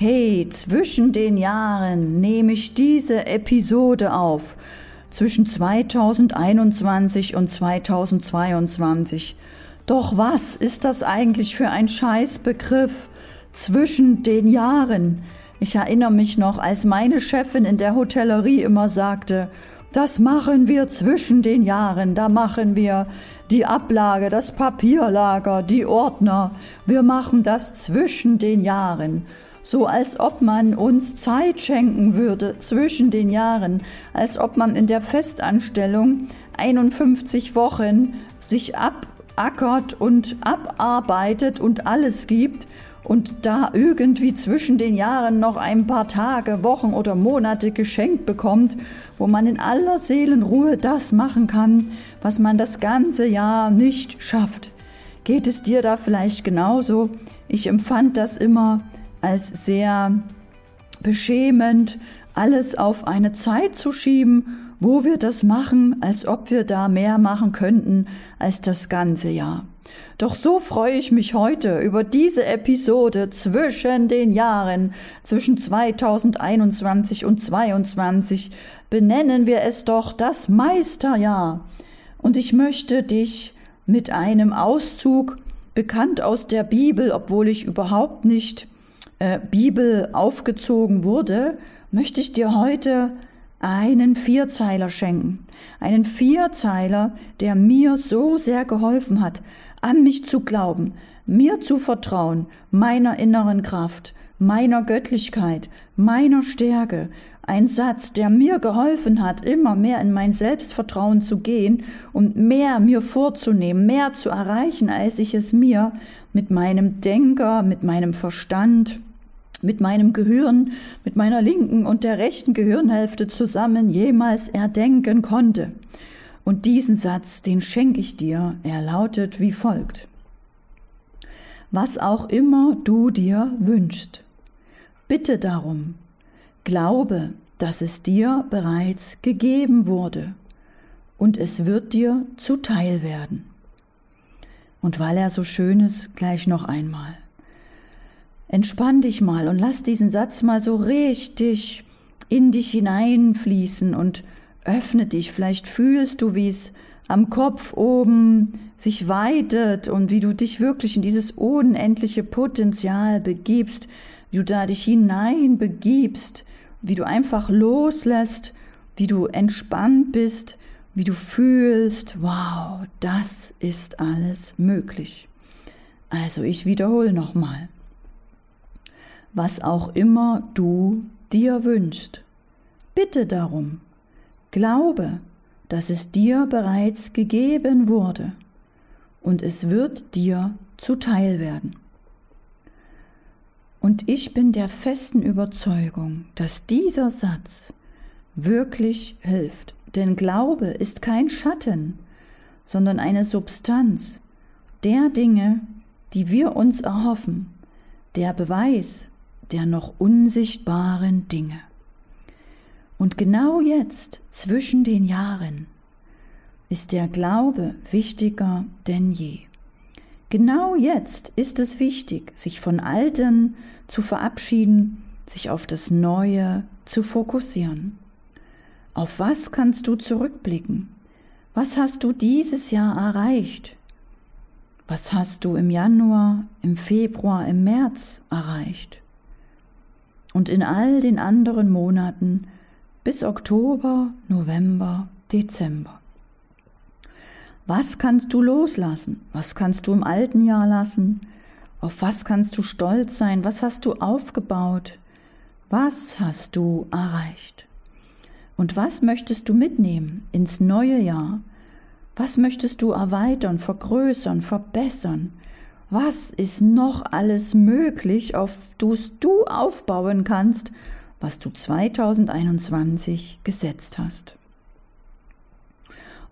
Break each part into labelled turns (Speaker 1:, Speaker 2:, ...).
Speaker 1: Hey, zwischen den Jahren nehme ich diese Episode auf. Zwischen 2021 und 2022. Doch was ist das eigentlich für ein Scheißbegriff? Zwischen den Jahren. Ich erinnere mich noch, als meine Chefin in der Hotellerie immer sagte, das machen wir zwischen den Jahren, da machen wir die Ablage, das Papierlager, die Ordner, wir machen das zwischen den Jahren so als ob man uns Zeit schenken würde zwischen den Jahren, als ob man in der Festanstellung 51 Wochen sich abackert und abarbeitet und alles gibt und da irgendwie zwischen den Jahren noch ein paar Tage, Wochen oder Monate geschenkt bekommt, wo man in aller Seelenruhe das machen kann, was man das ganze Jahr nicht schafft. Geht es dir da vielleicht genauso? Ich empfand das immer als sehr beschämend, alles auf eine Zeit zu schieben, wo wir das machen, als ob wir da mehr machen könnten als das ganze Jahr. Doch so freue ich mich heute über diese Episode zwischen den Jahren, zwischen 2021 und 2022, benennen wir es doch das Meisterjahr. Und ich möchte dich mit einem Auszug, bekannt aus der Bibel, obwohl ich überhaupt nicht äh, Bibel aufgezogen wurde, möchte ich dir heute einen Vierzeiler schenken. Einen Vierzeiler, der mir so sehr geholfen hat, an mich zu glauben, mir zu vertrauen, meiner inneren Kraft, meiner Göttlichkeit, meiner Stärke. Ein Satz, der mir geholfen hat, immer mehr in mein Selbstvertrauen zu gehen und mehr mir vorzunehmen, mehr zu erreichen, als ich es mir mit meinem Denker, mit meinem Verstand, mit meinem Gehirn, mit meiner linken und der rechten Gehirnhälfte zusammen jemals erdenken konnte. Und diesen Satz, den schenke ich dir, er lautet wie folgt. Was auch immer du dir wünschst, bitte darum, glaube, dass es dir bereits gegeben wurde, und es wird dir zuteil werden. Und weil er so schön ist, gleich noch einmal. Entspann dich mal und lass diesen Satz mal so richtig in dich hineinfließen und öffne dich. Vielleicht fühlst du, wie es am Kopf oben sich weitet und wie du dich wirklich in dieses unendliche Potenzial begibst, wie du da dich hinein begibst, wie du einfach loslässt, wie du entspannt bist, wie du fühlst, wow, das ist alles möglich. Also ich wiederhole nochmal was auch immer du dir wünschst. Bitte darum. Glaube, dass es dir bereits gegeben wurde und es wird dir zuteil werden. Und ich bin der festen Überzeugung, dass dieser Satz wirklich hilft, denn Glaube ist kein Schatten, sondern eine Substanz der Dinge, die wir uns erhoffen, der Beweis, der noch unsichtbaren Dinge. Und genau jetzt, zwischen den Jahren, ist der Glaube wichtiger denn je. Genau jetzt ist es wichtig, sich von Alten zu verabschieden, sich auf das Neue zu fokussieren. Auf was kannst du zurückblicken? Was hast du dieses Jahr erreicht? Was hast du im Januar, im Februar, im März erreicht? Und in all den anderen Monaten bis Oktober, November, Dezember. Was kannst du loslassen? Was kannst du im alten Jahr lassen? Auf was kannst du stolz sein? Was hast du aufgebaut? Was hast du erreicht? Und was möchtest du mitnehmen ins neue Jahr? Was möchtest du erweitern, vergrößern, verbessern? Was ist noch alles möglich, auf das du aufbauen kannst, was du 2021 gesetzt hast?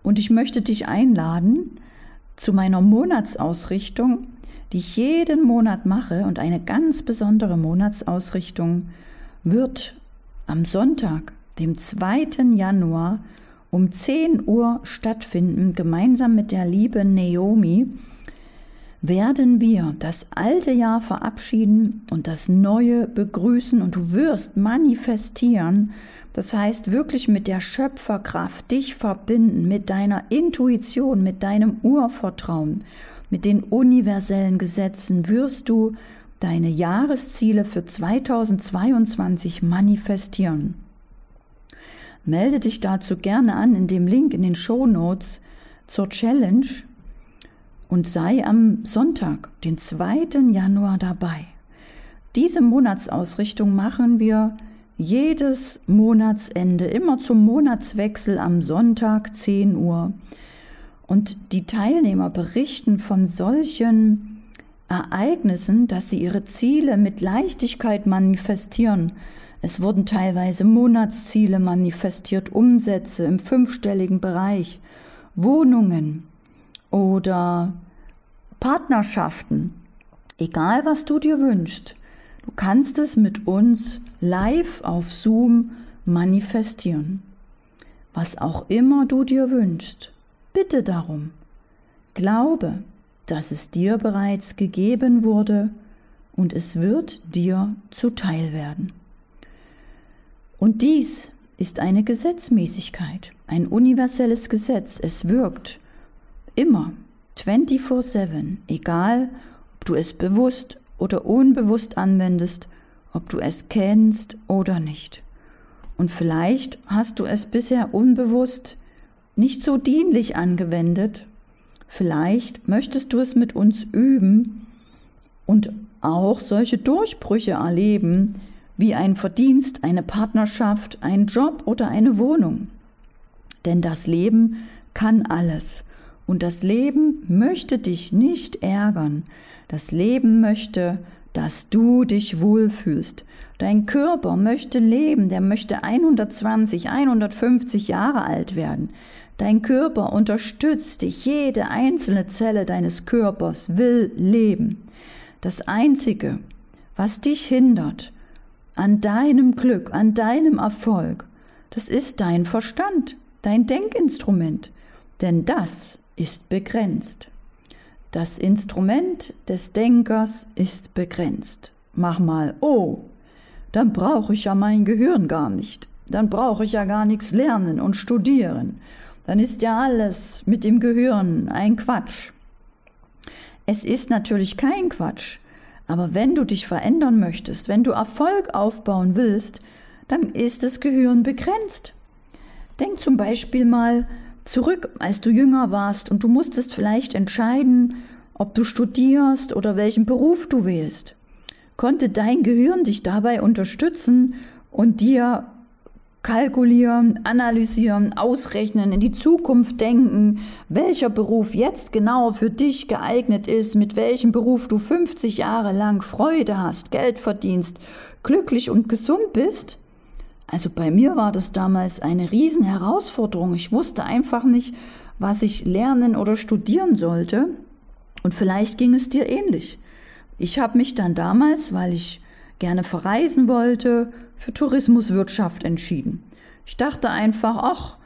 Speaker 1: Und ich möchte dich einladen zu meiner Monatsausrichtung, die ich jeden Monat mache und eine ganz besondere Monatsausrichtung wird am Sonntag, dem 2. Januar um 10 Uhr stattfinden, gemeinsam mit der lieben Naomi werden wir das alte Jahr verabschieden und das neue begrüßen und du wirst manifestieren, das heißt wirklich mit der Schöpferkraft dich verbinden, mit deiner Intuition, mit deinem Urvertrauen, mit den universellen Gesetzen wirst du deine Jahresziele für 2022 manifestieren. Melde dich dazu gerne an in dem Link in den Show Notes zur Challenge und sei am Sonntag, den 2. Januar dabei. Diese Monatsausrichtung machen wir jedes Monatsende, immer zum Monatswechsel am Sonntag 10 Uhr. Und die Teilnehmer berichten von solchen Ereignissen, dass sie ihre Ziele mit Leichtigkeit manifestieren. Es wurden teilweise Monatsziele manifestiert, Umsätze im fünfstelligen Bereich, Wohnungen oder Partnerschaften. Egal, was du dir wünschst, du kannst es mit uns live auf Zoom manifestieren. Was auch immer du dir wünschst, bitte darum. Glaube, dass es dir bereits gegeben wurde und es wird dir zuteil werden. Und dies ist eine Gesetzmäßigkeit, ein universelles Gesetz. Es wirkt immer 24/7, egal ob du es bewusst oder unbewusst anwendest, ob du es kennst oder nicht. Und vielleicht hast du es bisher unbewusst nicht so dienlich angewendet. Vielleicht möchtest du es mit uns üben und auch solche Durchbrüche erleben, wie ein Verdienst, eine Partnerschaft, ein Job oder eine Wohnung. Denn das Leben kann alles. Und das Leben möchte dich nicht ärgern. Das Leben möchte, dass du dich wohlfühlst. Dein Körper möchte leben, der möchte 120, 150 Jahre alt werden. Dein Körper unterstützt dich, jede einzelne Zelle deines Körpers will leben. Das Einzige, was dich hindert, an deinem Glück, an deinem Erfolg, das ist dein Verstand, dein Denkinstrument, denn das ist begrenzt. Das Instrument des Denkers ist begrenzt. Mach mal Oh, dann brauche ich ja mein Gehirn gar nicht. Dann brauche ich ja gar nichts lernen und studieren. Dann ist ja alles mit dem Gehirn ein Quatsch. Es ist natürlich kein Quatsch, aber wenn du dich verändern möchtest, wenn du Erfolg aufbauen willst, dann ist das Gehirn begrenzt. Denk zum Beispiel mal zurück, als du jünger warst und du musstest vielleicht entscheiden, ob du studierst oder welchen Beruf du wählst. Konnte dein Gehirn dich dabei unterstützen und dir kalkulieren, analysieren, ausrechnen, in die Zukunft denken, welcher Beruf jetzt genau für dich geeignet ist, mit welchem Beruf du 50 Jahre lang Freude hast, Geld verdienst, glücklich und gesund bist? Also bei mir war das damals eine Riesenherausforderung. Ich wusste einfach nicht, was ich lernen oder studieren sollte. Und vielleicht ging es dir ähnlich. Ich habe mich dann damals, weil ich gerne verreisen wollte, für Tourismuswirtschaft entschieden. Ich dachte einfach, ach,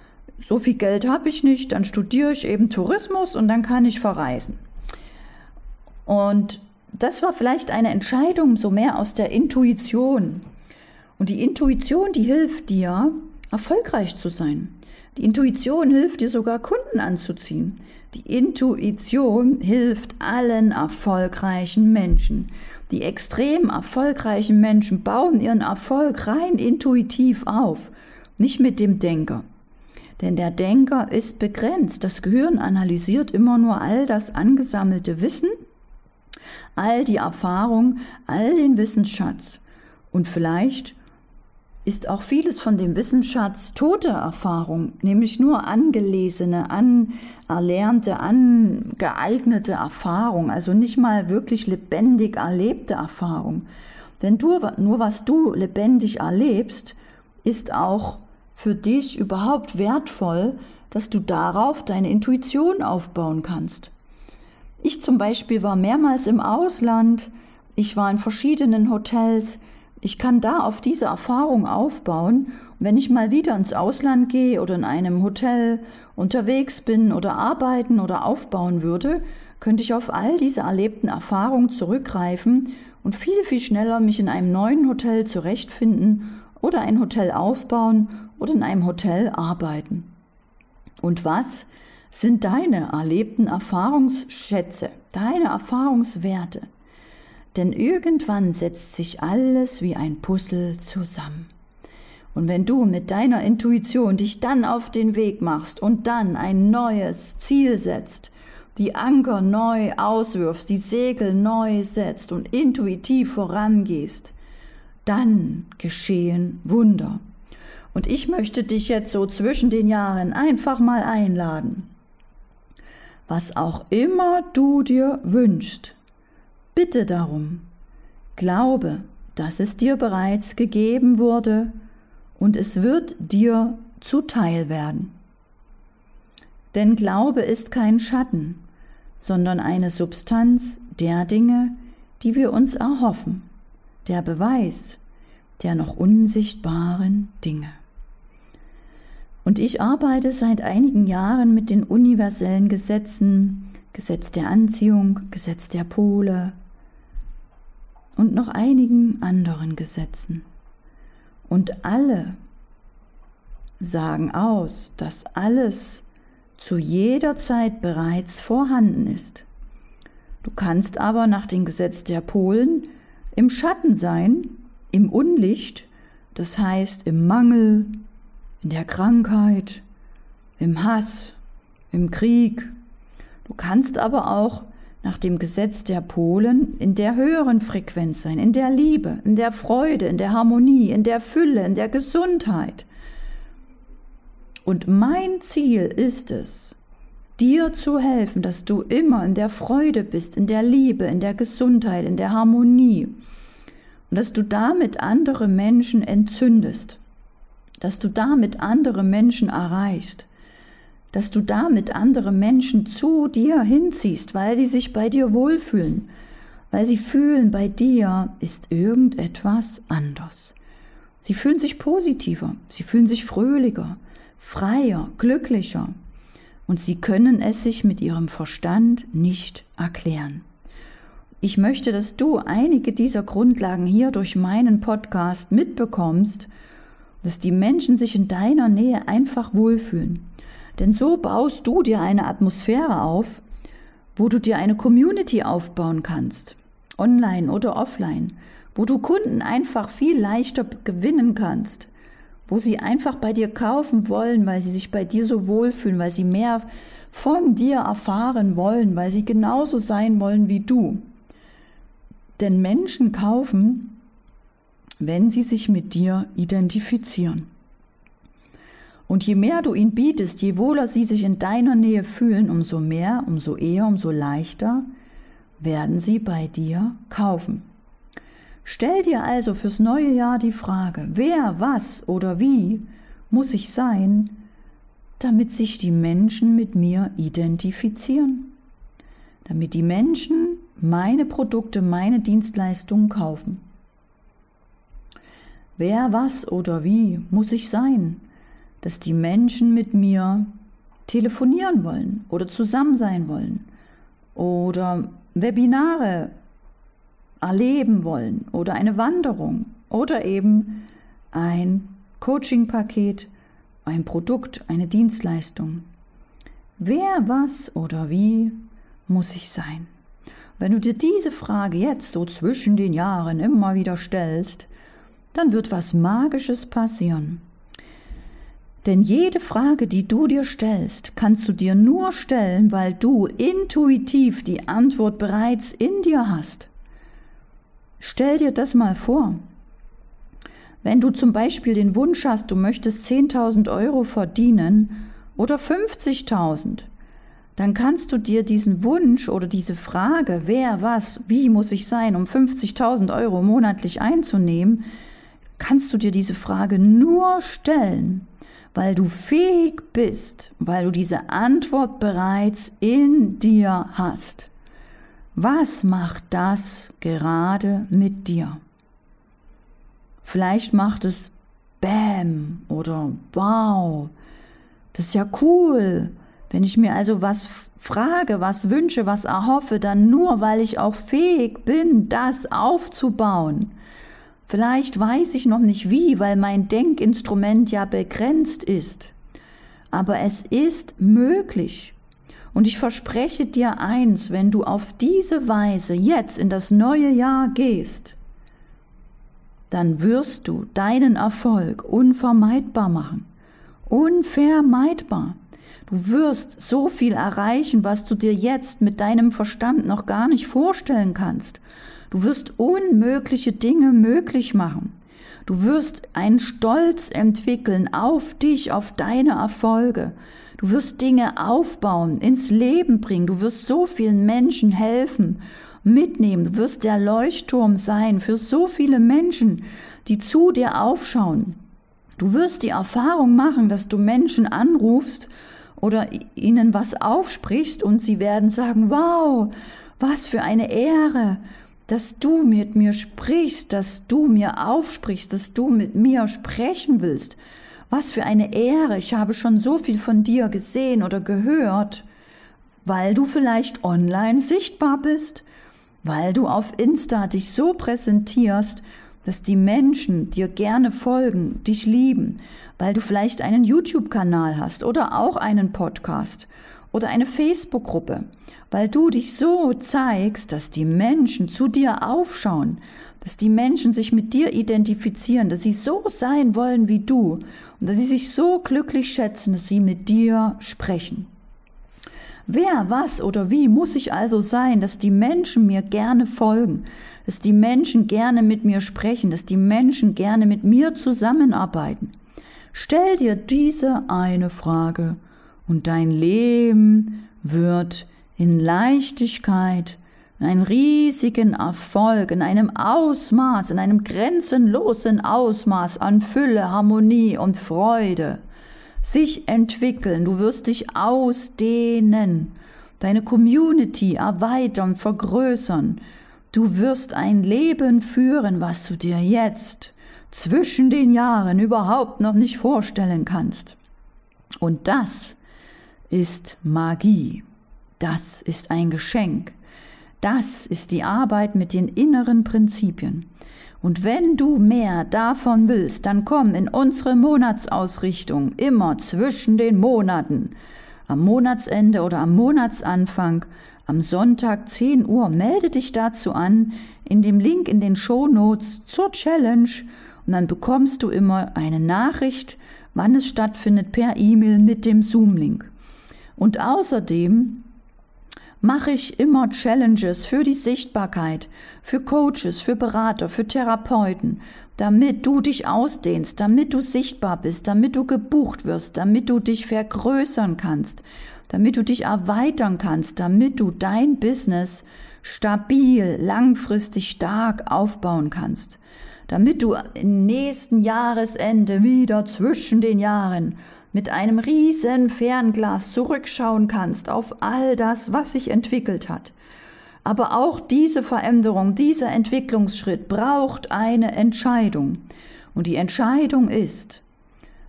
Speaker 1: so viel Geld habe ich nicht, dann studiere ich eben Tourismus und dann kann ich verreisen. Und das war vielleicht eine Entscheidung so mehr aus der Intuition. Und die Intuition, die hilft dir, erfolgreich zu sein. Die Intuition hilft dir sogar Kunden anzuziehen. Die Intuition hilft allen erfolgreichen Menschen. Die extrem erfolgreichen Menschen bauen ihren Erfolg rein intuitiv auf, nicht mit dem Denker. Denn der Denker ist begrenzt. Das Gehirn analysiert immer nur all das angesammelte Wissen, all die Erfahrung, all den Wissensschatz. Und vielleicht ist auch vieles von dem Wissensschatz tote Erfahrung, nämlich nur angelesene, anerlernte, angeeignete Erfahrung, also nicht mal wirklich lebendig erlebte Erfahrung. Denn du, nur was du lebendig erlebst, ist auch für dich überhaupt wertvoll, dass du darauf deine Intuition aufbauen kannst. Ich zum Beispiel war mehrmals im Ausland, ich war in verschiedenen Hotels, ich kann da auf diese Erfahrung aufbauen. Wenn ich mal wieder ins Ausland gehe oder in einem Hotel unterwegs bin oder arbeiten oder aufbauen würde, könnte ich auf all diese erlebten Erfahrungen zurückgreifen und viel, viel schneller mich in einem neuen Hotel zurechtfinden oder ein Hotel aufbauen oder in einem Hotel arbeiten. Und was sind deine erlebten Erfahrungsschätze, deine Erfahrungswerte? Denn irgendwann setzt sich alles wie ein Puzzle zusammen. Und wenn du mit deiner Intuition dich dann auf den Weg machst und dann ein neues Ziel setzt, die Anker neu auswirfst, die Segel neu setzt und intuitiv vorangehst, dann geschehen Wunder. Und ich möchte dich jetzt so zwischen den Jahren einfach mal einladen. Was auch immer du dir wünschst, bitte darum. Glaube, dass es dir bereits gegeben wurde und es wird dir zuteil werden. Denn Glaube ist kein Schatten, sondern eine Substanz der Dinge, die wir uns erhoffen, der Beweis der noch unsichtbaren Dinge. Und ich arbeite seit einigen Jahren mit den universellen Gesetzen, Gesetz der Anziehung, Gesetz der Pole und noch einigen anderen Gesetzen. Und alle sagen aus, dass alles zu jeder Zeit bereits vorhanden ist. Du kannst aber nach dem Gesetz der Polen im Schatten sein, im Unlicht, das heißt im Mangel, in der Krankheit, im Hass, im Krieg. Du kannst aber auch nach dem Gesetz der Polen in der höheren Frequenz sein, in der Liebe, in der Freude, in der Harmonie, in der Fülle, in der Gesundheit. Und mein Ziel ist es, dir zu helfen, dass du immer in der Freude bist, in der Liebe, in der Gesundheit, in der Harmonie. Und dass du damit andere Menschen entzündest. Dass du damit andere Menschen erreichst. Dass du damit andere Menschen zu dir hinziehst, weil sie sich bei dir wohlfühlen. Weil sie fühlen, bei dir ist irgendetwas anders. Sie fühlen sich positiver. Sie fühlen sich fröhlicher freier, glücklicher. Und sie können es sich mit ihrem Verstand nicht erklären. Ich möchte, dass du einige dieser Grundlagen hier durch meinen Podcast mitbekommst, dass die Menschen sich in deiner Nähe einfach wohlfühlen. Denn so baust du dir eine Atmosphäre auf, wo du dir eine Community aufbauen kannst, online oder offline, wo du Kunden einfach viel leichter gewinnen kannst, wo sie einfach bei dir kaufen wollen, weil sie sich bei dir so wohlfühlen, weil sie mehr von dir erfahren wollen, weil sie genauso sein wollen wie du. Denn Menschen kaufen, wenn sie sich mit dir identifizieren. Und je mehr du ihnen bietest, je wohler sie sich in deiner Nähe fühlen, umso mehr, umso eher, umso leichter werden sie bei dir kaufen. Stell dir also fürs neue Jahr die Frage, wer, was oder wie muss ich sein, damit sich die Menschen mit mir identifizieren, damit die Menschen meine Produkte, meine Dienstleistungen kaufen. Wer, was oder wie muss ich sein, dass die Menschen mit mir telefonieren wollen oder zusammen sein wollen oder Webinare erleben wollen oder eine Wanderung oder eben ein Coaching-Paket, ein Produkt, eine Dienstleistung. Wer, was oder wie muss ich sein? Wenn du dir diese Frage jetzt so zwischen den Jahren immer wieder stellst, dann wird was Magisches passieren. Denn jede Frage, die du dir stellst, kannst du dir nur stellen, weil du intuitiv die Antwort bereits in dir hast. Stell dir das mal vor. Wenn du zum Beispiel den Wunsch hast, du möchtest 10.000 Euro verdienen oder 50.000, dann kannst du dir diesen Wunsch oder diese Frage, wer, was, wie muss ich sein, um 50.000 Euro monatlich einzunehmen, kannst du dir diese Frage nur stellen, weil du fähig bist, weil du diese Antwort bereits in dir hast. Was macht das gerade mit dir? Vielleicht macht es Bäm oder Wow. Das ist ja cool. Wenn ich mir also was frage, was wünsche, was erhoffe, dann nur, weil ich auch fähig bin, das aufzubauen. Vielleicht weiß ich noch nicht wie, weil mein Denkinstrument ja begrenzt ist. Aber es ist möglich. Und ich verspreche dir eins, wenn du auf diese Weise jetzt in das neue Jahr gehst, dann wirst du deinen Erfolg unvermeidbar machen. Unvermeidbar. Du wirst so viel erreichen, was du dir jetzt mit deinem Verstand noch gar nicht vorstellen kannst. Du wirst unmögliche Dinge möglich machen. Du wirst einen Stolz entwickeln auf dich, auf deine Erfolge. Du wirst Dinge aufbauen, ins Leben bringen. Du wirst so vielen Menschen helfen, mitnehmen. Du wirst der Leuchtturm sein für so viele Menschen, die zu dir aufschauen. Du wirst die Erfahrung machen, dass du Menschen anrufst oder ihnen was aufsprichst und sie werden sagen, wow, was für eine Ehre, dass du mit mir sprichst, dass du mir aufsprichst, dass du mit mir sprechen willst. Was für eine Ehre, ich habe schon so viel von dir gesehen oder gehört, weil du vielleicht online sichtbar bist, weil du auf Insta dich so präsentierst, dass die Menschen dir gerne folgen, dich lieben, weil du vielleicht einen YouTube-Kanal hast oder auch einen Podcast oder eine Facebook-Gruppe, weil du dich so zeigst, dass die Menschen zu dir aufschauen, dass die Menschen sich mit dir identifizieren, dass sie so sein wollen wie du und dass sie sich so glücklich schätzen, dass sie mit dir sprechen. Wer, was oder wie muss ich also sein, dass die Menschen mir gerne folgen, dass die Menschen gerne mit mir sprechen, dass die Menschen gerne mit mir zusammenarbeiten? Stell dir diese eine Frage und dein Leben wird in Leichtigkeit, in einem riesigen Erfolg, in einem Ausmaß, in einem grenzenlosen Ausmaß an Fülle, Harmonie und Freude sich entwickeln. Du wirst dich ausdehnen, deine Community erweitern, vergrößern. Du wirst ein Leben führen, was du dir jetzt zwischen den Jahren überhaupt noch nicht vorstellen kannst. Und das ist Magie. Das ist ein Geschenk. Das ist die Arbeit mit den inneren Prinzipien. Und wenn du mehr davon willst, dann komm in unsere Monatsausrichtung immer zwischen den Monaten. Am Monatsende oder am Monatsanfang, am Sonntag 10 Uhr, melde dich dazu an in dem Link in den Show Notes zur Challenge und dann bekommst du immer eine Nachricht, wann es stattfindet, per E-Mail mit dem Zoom-Link. Und außerdem mache ich immer Challenges für die Sichtbarkeit, für Coaches, für Berater, für Therapeuten, damit du dich ausdehnst, damit du sichtbar bist, damit du gebucht wirst, damit du dich vergrößern kannst, damit du dich erweitern kannst, damit du dein Business stabil, langfristig stark aufbauen kannst damit du im nächsten Jahresende wieder zwischen den Jahren mit einem riesen Fernglas zurückschauen kannst auf all das, was sich entwickelt hat. Aber auch diese Veränderung, dieser Entwicklungsschritt braucht eine Entscheidung. Und die Entscheidung ist,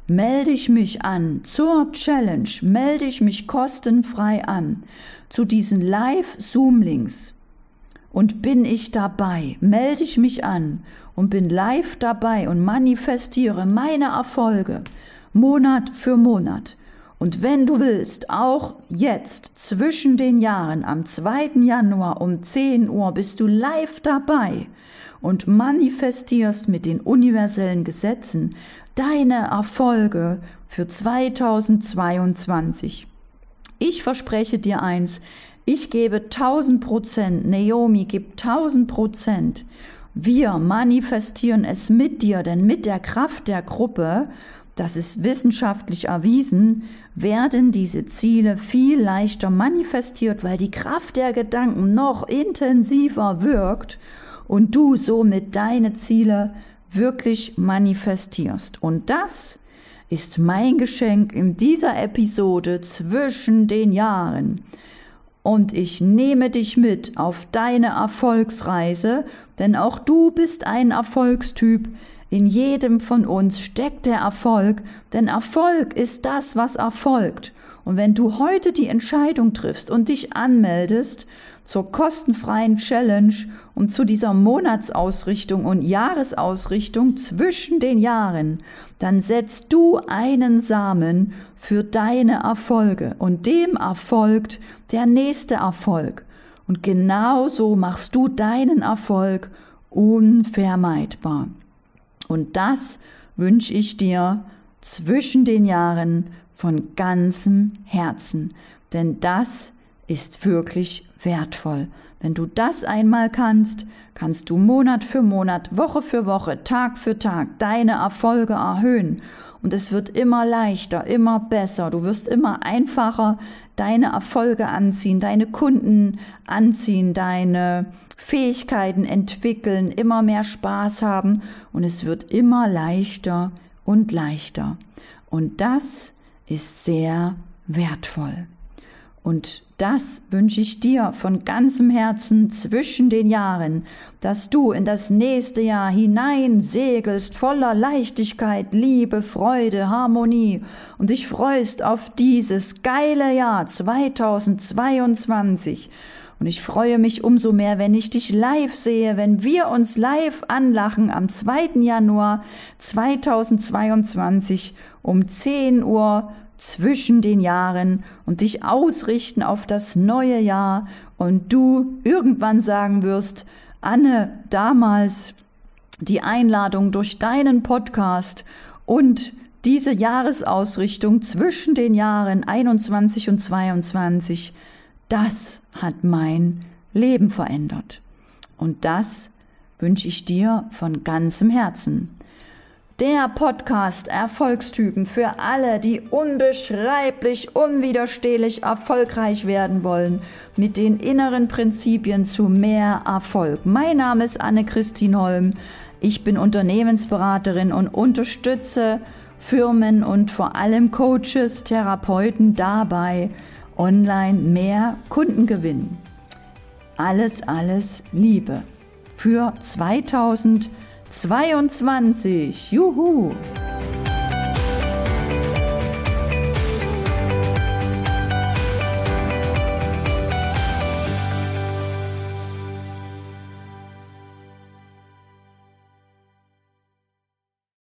Speaker 1: melde ich mich an zur Challenge, melde ich mich kostenfrei an zu diesen Live-Zoom-Links und bin ich dabei, melde ich mich an und bin live dabei und manifestiere meine Erfolge Monat für Monat. Und wenn du willst, auch jetzt zwischen den Jahren am 2. Januar um 10 Uhr bist du live dabei und manifestierst mit den universellen Gesetzen deine Erfolge für 2022. Ich verspreche dir eins, ich gebe 1000 Prozent, Naomi gibt 1000 Prozent wir manifestieren es mit dir, denn mit der Kraft der Gruppe, das ist wissenschaftlich erwiesen, werden diese Ziele viel leichter manifestiert, weil die Kraft der Gedanken noch intensiver wirkt und du somit deine Ziele wirklich manifestierst. Und das ist mein Geschenk in dieser Episode zwischen den Jahren. Und ich nehme dich mit auf deine Erfolgsreise denn auch du bist ein Erfolgstyp. In jedem von uns steckt der Erfolg, denn Erfolg ist das, was erfolgt. Und wenn du heute die Entscheidung triffst und dich anmeldest zur kostenfreien Challenge und zu dieser Monatsausrichtung und Jahresausrichtung zwischen den Jahren, dann setzt du einen Samen für deine Erfolge und dem erfolgt der nächste Erfolg. Und genauso machst du deinen Erfolg unvermeidbar. Und das wünsche ich dir zwischen den Jahren von ganzem Herzen, denn das ist wirklich wertvoll. Wenn du das einmal kannst, kannst du Monat für Monat, Woche für Woche, Tag für Tag deine Erfolge erhöhen. Und es wird immer leichter, immer besser. Du wirst immer einfacher deine Erfolge anziehen, deine Kunden anziehen, deine Fähigkeiten entwickeln, immer mehr Spaß haben. Und es wird immer leichter und leichter. Und das ist sehr wertvoll. Und das wünsche ich dir von ganzem Herzen zwischen den Jahren, dass du in das nächste Jahr hinein segelst voller Leichtigkeit, Liebe, Freude, Harmonie und dich freust auf dieses geile Jahr 2022. Und ich freue mich umso mehr, wenn ich dich live sehe, wenn wir uns live anlachen am 2. Januar 2022 um 10 Uhr zwischen den Jahren und dich ausrichten auf das neue Jahr und du irgendwann sagen wirst, Anne, damals die Einladung durch deinen Podcast und diese Jahresausrichtung zwischen den Jahren 21 und 22, das hat mein Leben verändert. Und das wünsche ich dir von ganzem Herzen der Podcast Erfolgstypen für alle, die unbeschreiblich, unwiderstehlich erfolgreich werden wollen, mit den inneren Prinzipien zu mehr Erfolg. Mein Name ist Anne-Christine Holm. Ich bin Unternehmensberaterin und unterstütze Firmen und vor allem Coaches, Therapeuten dabei, online mehr Kunden gewinnen. Alles, alles Liebe für 2000 22. Juhu!